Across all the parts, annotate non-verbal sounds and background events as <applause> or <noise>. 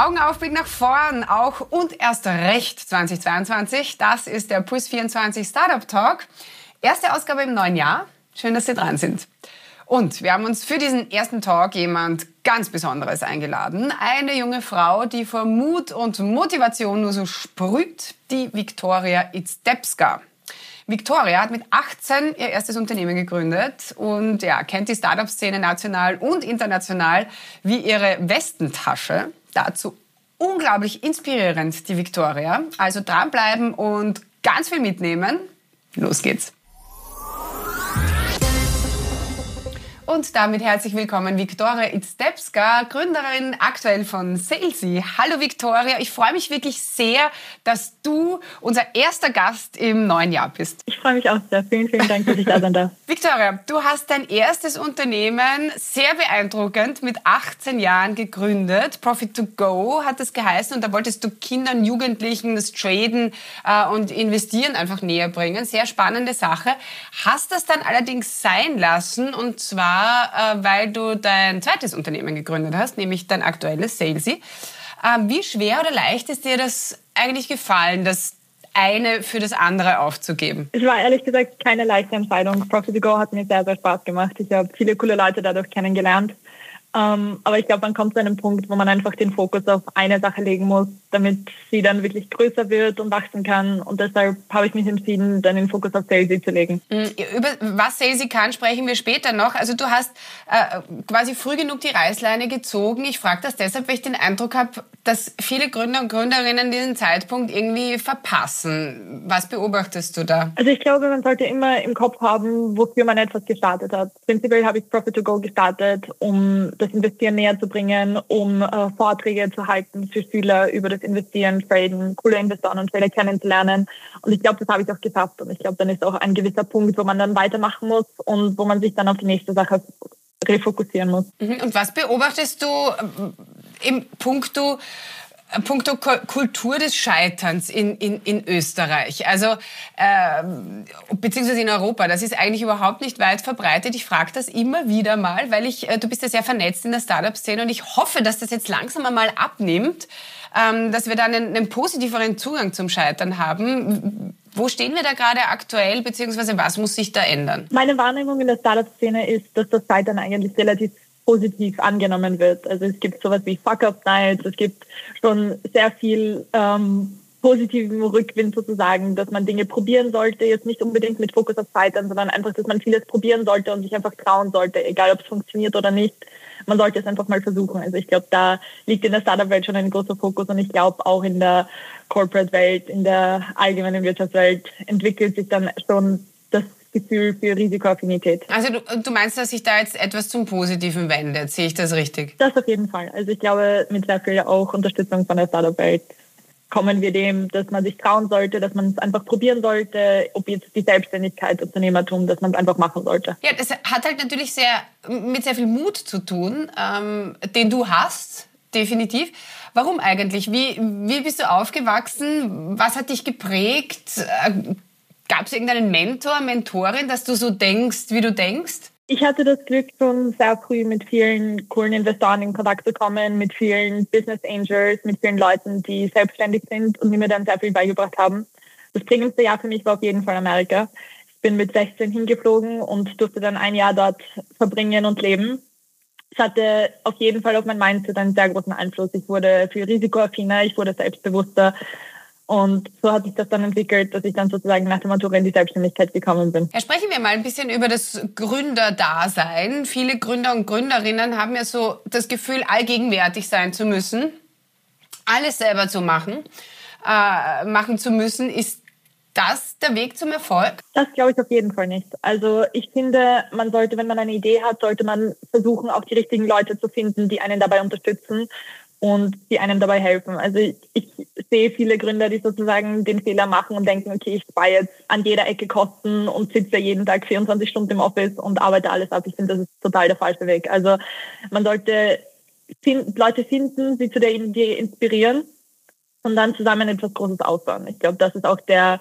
Augen auf, Blick nach vorn, auch und erst recht 2022. Das ist der Puls 24 Startup Talk. Erste Ausgabe im neuen Jahr. Schön, dass Sie dran sind. Und wir haben uns für diesen ersten Talk jemand ganz Besonderes eingeladen. Eine junge Frau, die vor Mut und Motivation nur so sprüht, die Viktoria Izdebska. Victoria hat mit 18 ihr erstes Unternehmen gegründet und ja, kennt die Startup-Szene national und international wie ihre Westentasche. Dazu unglaublich inspirierend, die Victoria. Also dranbleiben und ganz viel mitnehmen. Los geht's. Und damit herzlich willkommen Viktoria Itztepska, Gründerin aktuell von Salesy. Hallo Viktoria, ich freue mich wirklich sehr, dass du unser erster Gast im neuen Jahr bist. Ich freue mich auch sehr. Vielen, vielen Dank, dass ich da sein darf. <laughs> Viktoria, du hast dein erstes Unternehmen sehr beeindruckend mit 18 Jahren gegründet. Profit to Go hat es geheißen und da wolltest du Kindern, Jugendlichen das Traden äh, und Investieren einfach näher bringen. Sehr spannende Sache. Hast das dann allerdings sein lassen und zwar äh, weil du dein zweites Unternehmen gegründet hast, nämlich dein aktuelles Salesy. Ähm, wie schwer oder leicht ist dir das eigentlich gefallen, das eine für das andere aufzugeben? Es war ehrlich gesagt keine leichte Entscheidung. Profit Go hat mir sehr, sehr Spaß gemacht. Ich habe viele coole Leute dadurch kennengelernt. Ähm, aber ich glaube, man kommt zu einem Punkt, wo man einfach den Fokus auf eine Sache legen muss, damit sie dann wirklich größer wird und wachsen kann. Und deshalb habe ich mich entschieden, dann den Fokus auf Salesy zu legen. Mhm. Über was Salesy kann, sprechen wir später noch. Also du hast äh, quasi früh genug die Reißleine gezogen. Ich frage das deshalb, weil ich den Eindruck habe, dass viele Gründer und Gründerinnen diesen Zeitpunkt irgendwie verpassen. Was beobachtest du da? Also ich glaube, man sollte immer im Kopf haben, wofür man etwas gestartet hat. Prinzipiell habe ich Profit to Go gestartet, um das Investieren näher zu bringen, um äh, Vorträge zu halten für Schüler über das Investieren, Traden, coole Investoren und Trader kennenzulernen. Und ich glaube, das habe ich auch geschafft. Und ich glaube, dann ist auch ein gewisser Punkt, wo man dann weitermachen muss und wo man sich dann auf die nächste Sache refokussieren muss. Mhm. Und was beobachtest du äh, im Punkto Punkto Kultur des Scheiterns in, in, in Österreich, also äh, beziehungsweise in Europa, das ist eigentlich überhaupt nicht weit verbreitet. Ich frage das immer wieder mal, weil ich, äh, du bist ja sehr vernetzt in der Startup-Szene und ich hoffe, dass das jetzt langsam einmal abnimmt, ähm, dass wir da einen, einen positiveren Zugang zum Scheitern haben. Wo stehen wir da gerade aktuell, beziehungsweise was muss sich da ändern? Meine Wahrnehmung in der Startup-Szene ist, dass das Scheitern eigentlich relativ positiv angenommen wird. Also es gibt sowas wie Fuck-Up-Nights, es gibt schon sehr viel ähm, positiven Rückwind sozusagen, dass man Dinge probieren sollte, jetzt nicht unbedingt mit Fokus auf Scheitern, sondern einfach, dass man vieles probieren sollte und sich einfach trauen sollte, egal ob es funktioniert oder nicht. Man sollte es einfach mal versuchen. Also ich glaube, da liegt in der Startup-Welt schon ein großer Fokus und ich glaube auch in der Corporate-Welt, in der allgemeinen Wirtschaftswelt entwickelt sich dann schon das Gefühl für Risikoaffinität. Also du, du meinst, dass sich da jetzt etwas zum Positiven wendet? Sehe ich das richtig? Das auf jeden Fall. Also ich glaube, mit sehr viel auch Unterstützung von der Startup-Welt kommen wir dem, dass man sich trauen sollte, dass man es einfach probieren sollte, ob jetzt die Selbstständigkeit, Unternehmertum, dass man es einfach machen sollte. Ja, das hat halt natürlich sehr mit sehr viel Mut zu tun, ähm, den du hast, definitiv. Warum eigentlich? Wie, wie bist du aufgewachsen? Was hat dich geprägt? Gab es irgendeinen Mentor, Mentorin, dass du so denkst, wie du denkst? Ich hatte das Glück, schon sehr früh mit vielen coolen Investoren in Kontakt zu kommen, mit vielen Business Angels, mit vielen Leuten, die selbstständig sind und die mir dann sehr viel beigebracht haben. Das prägendste Jahr für mich war auf jeden Fall Amerika. Ich bin mit 16 hingeflogen und durfte dann ein Jahr dort verbringen und leben. Es hatte auf jeden Fall auf mein Mindset einen sehr großen Einfluss. Ich wurde viel risikoaffiner, ich wurde selbstbewusster und so hat sich das dann entwickelt, dass ich dann sozusagen nach der Matura in die Selbstständigkeit gekommen bin. Ja, sprechen wir mal ein bisschen über das Gründerdasein. Viele Gründer und Gründerinnen haben ja so das Gefühl, allgegenwärtig sein zu müssen, alles selber zu machen, äh, machen zu müssen. Ist das der Weg zum Erfolg? Das glaube ich auf jeden Fall nicht. Also ich finde, man sollte, wenn man eine Idee hat, sollte man versuchen, auch die richtigen Leute zu finden, die einen dabei unterstützen und die einem dabei helfen. Also ich, ich, sehe viele Gründer, die sozusagen den Fehler machen und denken, okay, ich spare jetzt an jeder Ecke Kosten und sitze jeden Tag 24 Stunden im Office und arbeite alles ab. Ich finde, das ist total der falsche Weg. Also man sollte find, Leute finden, sie zu der Idee inspirieren und dann zusammen etwas Großes aufbauen. Ich glaube, das ist auch der,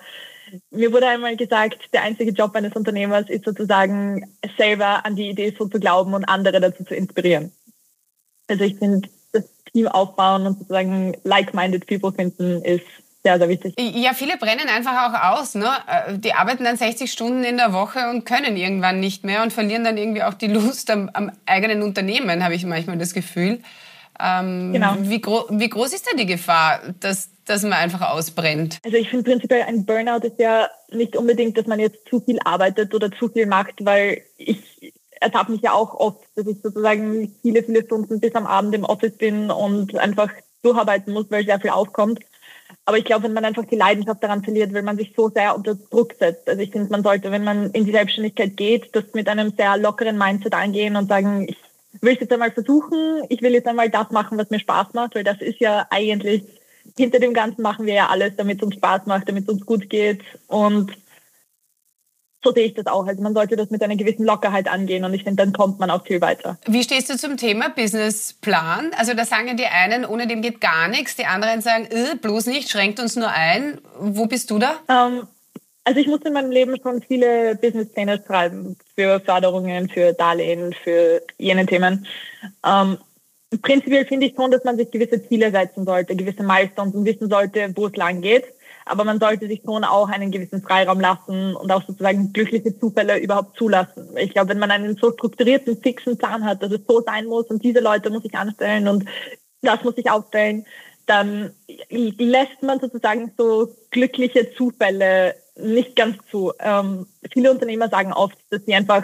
mir wurde einmal gesagt, der einzige Job eines Unternehmers ist sozusagen selber an die Idee so zu glauben und andere dazu zu inspirieren. Also ich finde, das Team aufbauen und sozusagen like-minded people finden, ist sehr, sehr wichtig. Ja, viele brennen einfach auch aus. Ne? Äh, die arbeiten dann 60 Stunden in der Woche und können irgendwann nicht mehr und verlieren dann irgendwie auch die Lust am, am eigenen Unternehmen, habe ich manchmal das Gefühl. Ähm, genau. Wie, gro wie groß ist denn die Gefahr, dass, dass man einfach ausbrennt? Also ich finde prinzipiell ein Burnout ist ja nicht unbedingt, dass man jetzt zu viel arbeitet oder zu viel macht, weil ich ertappe mich ja auch oft, dass ich sozusagen viele, viele Stunden bis am Abend im Office bin und einfach durcharbeiten muss, weil sehr viel aufkommt. Aber ich glaube, wenn man einfach die Leidenschaft daran verliert, weil man sich so sehr unter Druck setzt. Also ich finde, man sollte, wenn man in die Selbstständigkeit geht, das mit einem sehr lockeren Mindset angehen und sagen, ich will es jetzt einmal versuchen, ich will jetzt einmal das machen, was mir Spaß macht, weil das ist ja eigentlich, hinter dem Ganzen machen wir ja alles, damit es uns Spaß macht, damit es uns gut geht. Und so sehe ich das auch. Also man sollte das mit einer gewissen Lockerheit angehen und ich finde, dann kommt man auch viel weiter. Wie stehst du zum Thema Businessplan? Also da sagen die einen, ohne dem geht gar nichts, die anderen sagen, äh, bloß nicht, schränkt uns nur ein. Wo bist du da? Ähm, also ich musste in meinem Leben schon viele Businesspläne schreiben für Förderungen, für Darlehen, für jene Themen. Ähm, prinzipiell finde ich schon, dass man sich gewisse Ziele setzen sollte, gewisse Milestones und wissen sollte, wo es lang geht aber man sollte sich schon auch einen gewissen Freiraum lassen und auch sozusagen glückliche Zufälle überhaupt zulassen. Ich glaube, wenn man einen so strukturierten, fixen Plan hat, dass es so sein muss und diese Leute muss ich anstellen und das muss ich aufstellen, dann lässt man sozusagen so glückliche Zufälle nicht ganz zu. Ähm, viele Unternehmer sagen oft, dass sie einfach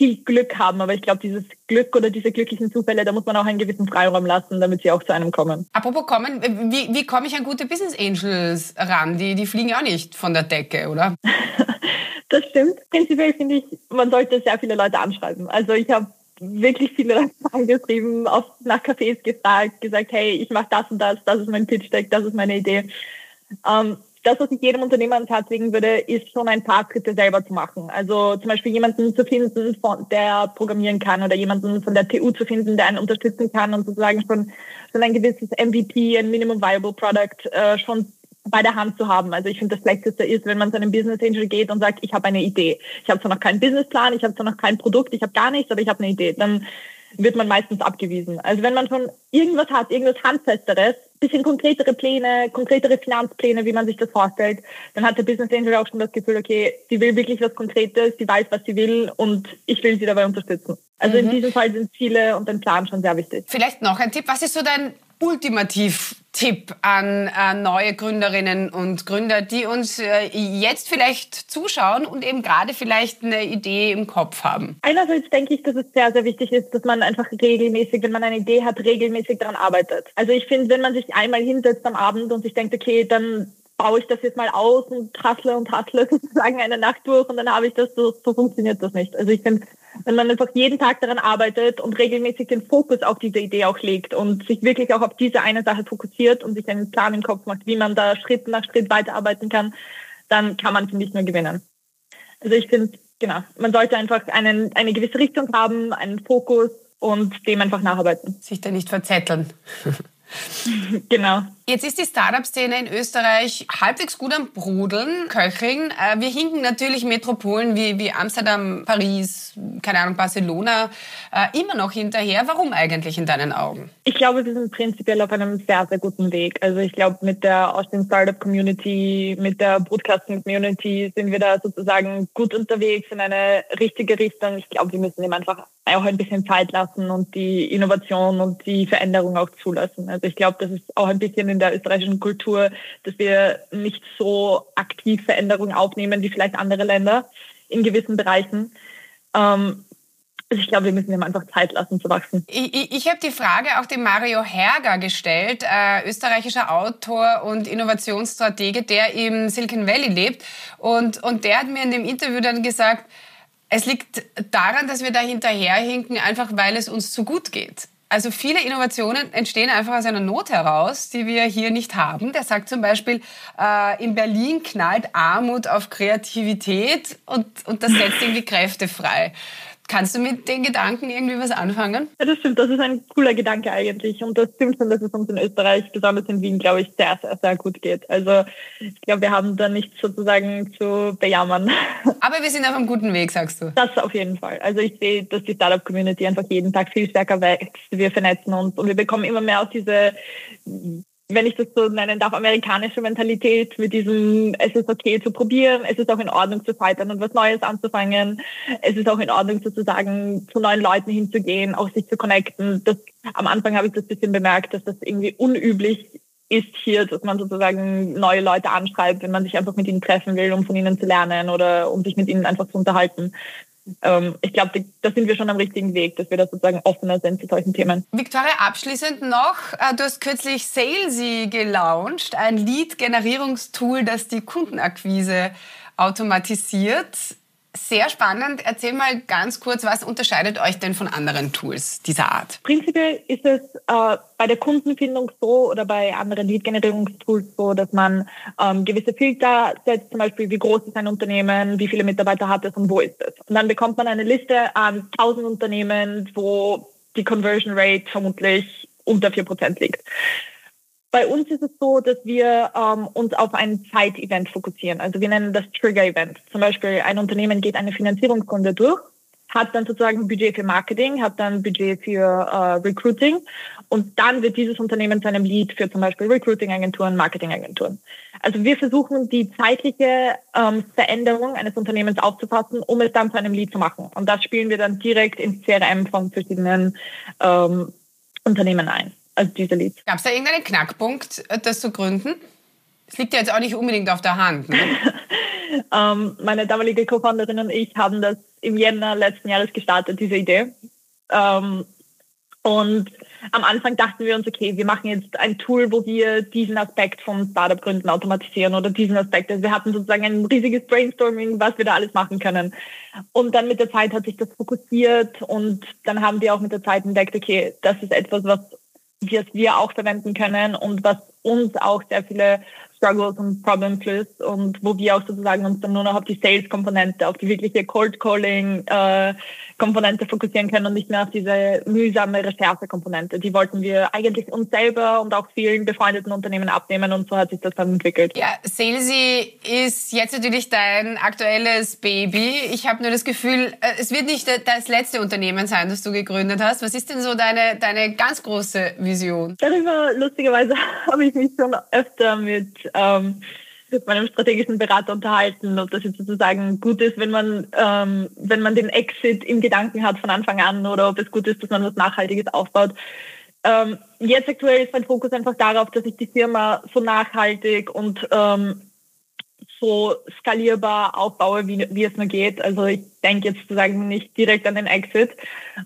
viel Glück haben. Aber ich glaube, dieses Glück oder diese glücklichen Zufälle, da muss man auch einen gewissen Freiraum lassen, damit sie auch zu einem kommen. Apropos kommen, wie, wie komme ich an gute Business Angels ran? Die, die fliegen auch nicht von der Decke, oder? <laughs> das stimmt. Prinzipiell finde ich, man sollte sehr viele Leute anschreiben. Also ich habe wirklich viele Leute <laughs> angeschrieben, oft nach Cafés gefragt, gesagt, hey, ich mache das und das, das ist mein Pitch Deck, das ist meine Idee. Ähm, das, was ich jedem Unternehmer ans Herz legen würde, ist schon ein paar Schritte selber zu machen. Also zum Beispiel jemanden zu finden, von, der programmieren kann oder jemanden von der TU zu finden, der einen unterstützen kann und sozusagen schon, schon ein gewisses MVP, ein Minimum Viable Product äh, schon bei der Hand zu haben. Also ich finde, das Schlechteste ist, wenn man zu einem Business Angel geht und sagt, ich habe eine Idee. Ich habe zwar noch keinen Businessplan, ich habe zwar noch kein Produkt, ich habe gar nichts, aber ich habe eine Idee. Dann wird man meistens abgewiesen. Also wenn man schon irgendwas hat, irgendwas Handfesteres, bisschen konkretere Pläne, konkretere Finanzpläne, wie man sich das vorstellt, dann hat der Business Angel auch schon das Gefühl, okay, sie will wirklich was Konkretes, sie weiß, was sie will und ich will sie dabei unterstützen. Also mhm. in diesem Fall sind Ziele und ein Plan schon sehr wichtig. Vielleicht noch ein Tipp. Was ist so dein Ultimativ-Tipp an äh, neue Gründerinnen und Gründer, die uns äh, jetzt vielleicht zuschauen und eben gerade vielleicht eine Idee im Kopf haben? Einerseits denke ich, dass es sehr, sehr wichtig ist, dass man einfach regelmäßig, wenn man eine Idee hat, regelmäßig daran arbeitet. Also ich finde, wenn man sich einmal hinsetzt am Abend und sich denkt, okay, dann baue ich das jetzt mal aus und hassle und hassle <laughs> sozusagen eine Nacht durch und dann habe ich das, so, so funktioniert das nicht. Also ich finde, wenn man einfach jeden Tag daran arbeitet und regelmäßig den Fokus auf diese Idee auch legt und sich wirklich auch auf diese eine Sache fokussiert und sich einen Plan im Kopf macht, wie man da Schritt nach Schritt weiterarbeiten kann, dann kann man, finde ich, nur gewinnen. Also ich finde, genau, man sollte einfach einen, eine gewisse Richtung haben, einen Fokus und dem einfach nacharbeiten. Sich da nicht verzetteln. <laughs> genau. Jetzt ist die Startup-Szene in Österreich halbwegs gut am Brudeln, Köcheln. Äh, wir hinken natürlich Metropolen wie, wie Amsterdam, Paris, keine Ahnung, Barcelona äh, immer noch hinterher. Warum eigentlich in deinen Augen? Ich glaube, wir sind prinzipiell auf einem sehr, sehr guten Weg. Also ich glaube, mit der Austin Startup Community, mit der Broadcasting Community sind wir da sozusagen gut unterwegs in eine richtige Richtung. Ich glaube, wir müssen dem einfach auch ein bisschen Zeit lassen und die Innovation und die Veränderung auch zulassen. Also ich glaube, das ist auch ein bisschen in der österreichischen Kultur, dass wir nicht so aktiv Veränderungen aufnehmen wie vielleicht andere Länder in gewissen Bereichen. Ähm, also ich glaube, wir müssen ihm einfach Zeit lassen zu wachsen. Ich, ich, ich habe die Frage auch dem Mario Herger gestellt, äh, österreichischer Autor und Innovationsstratege, der im Silicon Valley lebt. Und, und der hat mir in dem Interview dann gesagt, es liegt daran, dass wir da hinterherhinken, einfach weil es uns zu gut geht. Also viele Innovationen entstehen einfach aus einer Not heraus, die wir hier nicht haben. Der sagt zum Beispiel, äh, in Berlin knallt Armut auf Kreativität und, und das setzt irgendwie Kräfte frei. Kannst du mit den Gedanken irgendwie was anfangen? Ja, das stimmt. Das ist ein cooler Gedanke eigentlich. Und das stimmt schon, dass es uns in Österreich, besonders in Wien, glaube ich, sehr, sehr, sehr gut geht. Also ich glaube, wir haben da nichts sozusagen zu bejammern. <laughs> Aber wir sind auf einem guten Weg, sagst du? Das auf jeden Fall. Also ich sehe, dass die Startup-Community einfach jeden Tag viel stärker wächst. Wir vernetzen uns und wir bekommen immer mehr auch diese wenn ich das so nennen darf, amerikanische Mentalität mit diesem, es ist okay zu probieren, es ist auch in Ordnung zu scheitern und was Neues anzufangen, es ist auch in Ordnung sozusagen zu neuen Leuten hinzugehen, auch sich zu connecten. Das, am Anfang habe ich das bisschen bemerkt, dass das irgendwie unüblich ist hier, dass man sozusagen neue Leute anschreibt, wenn man sich einfach mit ihnen treffen will, um von ihnen zu lernen oder um sich mit ihnen einfach zu unterhalten ähm, ich glaube, da sind wir schon am richtigen Weg, dass wir da sozusagen offener sind zu solchen Themen. Victoria, abschließend noch, äh, du hast kürzlich Salesy gelauncht, ein Lead-Generierungstool, das die Kundenakquise automatisiert. Sehr spannend. Erzähl mal ganz kurz, was unterscheidet euch denn von anderen Tools dieser Art? Prinzipiell ist es äh, bei der Kundenfindung so oder bei anderen Lead-Generierungstools so, dass man ähm, gewisse Filter setzt, zum Beispiel wie groß ist ein Unternehmen, wie viele Mitarbeiter hat es und wo ist es. Und dann bekommt man eine Liste an 1000 Unternehmen, wo die Conversion Rate vermutlich unter 4% liegt. Bei uns ist es so, dass wir ähm, uns auf ein Zeitevent fokussieren. Also wir nennen das Trigger-Event. Zum Beispiel ein Unternehmen geht eine Finanzierungsrunde durch, hat dann sozusagen Budget für Marketing, hat dann Budget für äh, Recruiting und dann wird dieses Unternehmen zu einem Lead für zum Beispiel Recruiting-Agenturen, Marketing-Agenturen. Also wir versuchen die zeitliche ähm, Veränderung eines Unternehmens aufzufassen, um es dann zu einem Lead zu machen. Und das spielen wir dann direkt ins CRM von verschiedenen ähm, Unternehmen ein als dieser Lied. Gab es da irgendeinen Knackpunkt, äh, das zu gründen? Das liegt ja jetzt auch nicht unbedingt auf der Hand. Ne? <laughs> ähm, meine damalige Co-Founderin und ich haben das im Jänner letzten Jahres gestartet, diese Idee. Ähm, und am Anfang dachten wir uns, okay, wir machen jetzt ein Tool, wo wir diesen Aspekt vom Startup-Gründen automatisieren oder diesen Aspekt. Also wir hatten sozusagen ein riesiges Brainstorming, was wir da alles machen können. Und dann mit der Zeit hat sich das fokussiert und dann haben wir auch mit der Zeit entdeckt, okay, das ist etwas, was das wir auch verwenden können und was uns auch sehr viele Struggles und Problems löst und wo wir auch sozusagen uns dann nur noch auf die Sales-Komponente, auf die wirkliche Cold-Calling-Komponente fokussieren können und nicht mehr auf diese mühsame Recherche-Komponente. Die wollten wir eigentlich uns selber und auch vielen befreundeten Unternehmen abnehmen und so hat sich das dann entwickelt. Ja, Salesy ist jetzt natürlich dein aktuelles Baby. Ich habe nur das Gefühl, äh, es wird nicht das letzte Unternehmen sein, das du gegründet hast. Was ist denn so deine, deine ganz große Vision? Darüber, lustigerweise, <laughs> habe ich mich schon öfter mit ähm, mit meinem strategischen Berater unterhalten, ob das jetzt sozusagen gut ist, wenn man, ähm, wenn man den Exit im Gedanken hat von Anfang an oder ob es gut ist, dass man was Nachhaltiges aufbaut. Ähm, jetzt aktuell ist mein Fokus einfach darauf, dass ich die Firma so nachhaltig und ähm, so skalierbar aufbaue, wie, wie es nur geht. Also ich denke jetzt sozusagen nicht direkt an den Exit.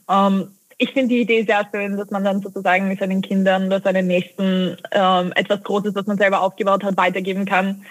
Ähm, ich finde die Idee sehr schön, dass man dann sozusagen seinen Kindern oder seinen Nächsten ähm, etwas Großes, was man selber aufgebaut hat, weitergeben kann.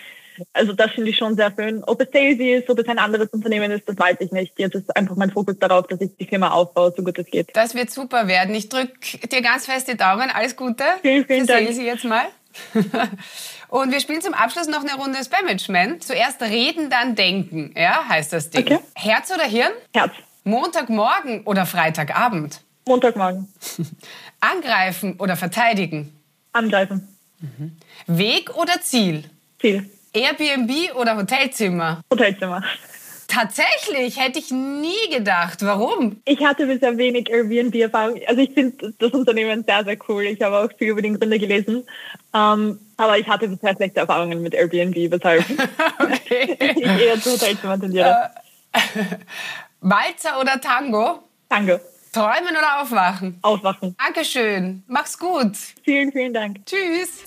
Also das finde ich schon sehr schön. Ob es Salesy ist, ob es ein anderes Unternehmen ist, das weiß ich nicht. Jetzt ist einfach mein Fokus darauf, dass ich die Firma aufbaue, so gut es geht. Das wird super werden. Ich drücke dir ganz fest die Daumen. Alles Gute. Vielen, vielen Dank. Salesy jetzt mal. <laughs> Und wir spielen zum Abschluss noch eine Runde Spamagement. Zuerst reden, dann denken, ja, heißt das Ding. Okay. Herz oder Hirn? Herz. Montagmorgen oder Freitagabend? Montagmorgen. <laughs> Angreifen oder verteidigen? Angreifen. Mhm. Weg oder Ziel? Ziel. Airbnb oder Hotelzimmer? Hotelzimmer. Tatsächlich, hätte ich nie gedacht. Warum? Ich hatte bisher wenig Airbnb-Erfahrung. Also ich finde das Unternehmen sehr, sehr cool. Ich habe auch viel über den Gründer gelesen. Ähm, aber ich hatte bisher schlechte Erfahrungen mit Airbnb, weshalb <laughs> okay. ich eher zu Hotelzimmer tendiere. <laughs> Walzer oder Tango? Tango. Träumen oder aufwachen? Aufwachen. Dankeschön. Mach's gut. Vielen, vielen Dank. Tschüss.